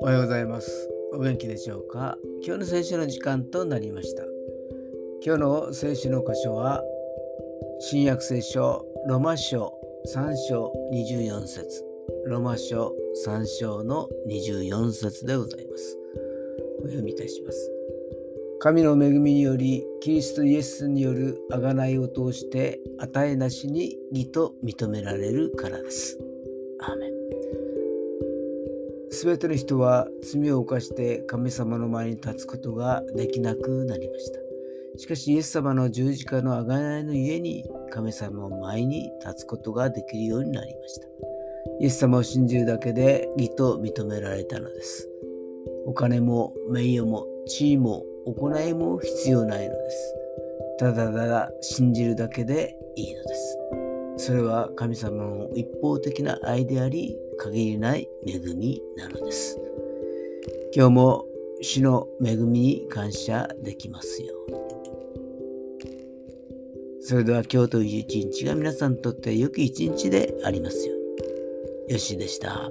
おはようございます。お元気でしょうか？今日の聖書の時間となりました。今日の聖書の箇所は、新約聖書ロマ書3章24節ロマ書3章の24節でございます。お読みいたします。神の恵みによりキリストイエスによる贖いを通して与えなしに義と認められるからです。アーメンすべての人は罪を犯して神様の前に立つことができなくなりました。しかしイエス様の十字架の贖いの家に神様の前に立つことができるようになりました。イエス様を信じるだけで義と認められたのです。お金も名誉も地位も行いも必要ないのです。ただただ信じるだけでいいのです。それは神様の一方的な愛であり、限りない恵みなのです。今日も主の恵みに感謝できますように。それでは今日という一日が皆さんにとって良き一日でありますように。よしでした。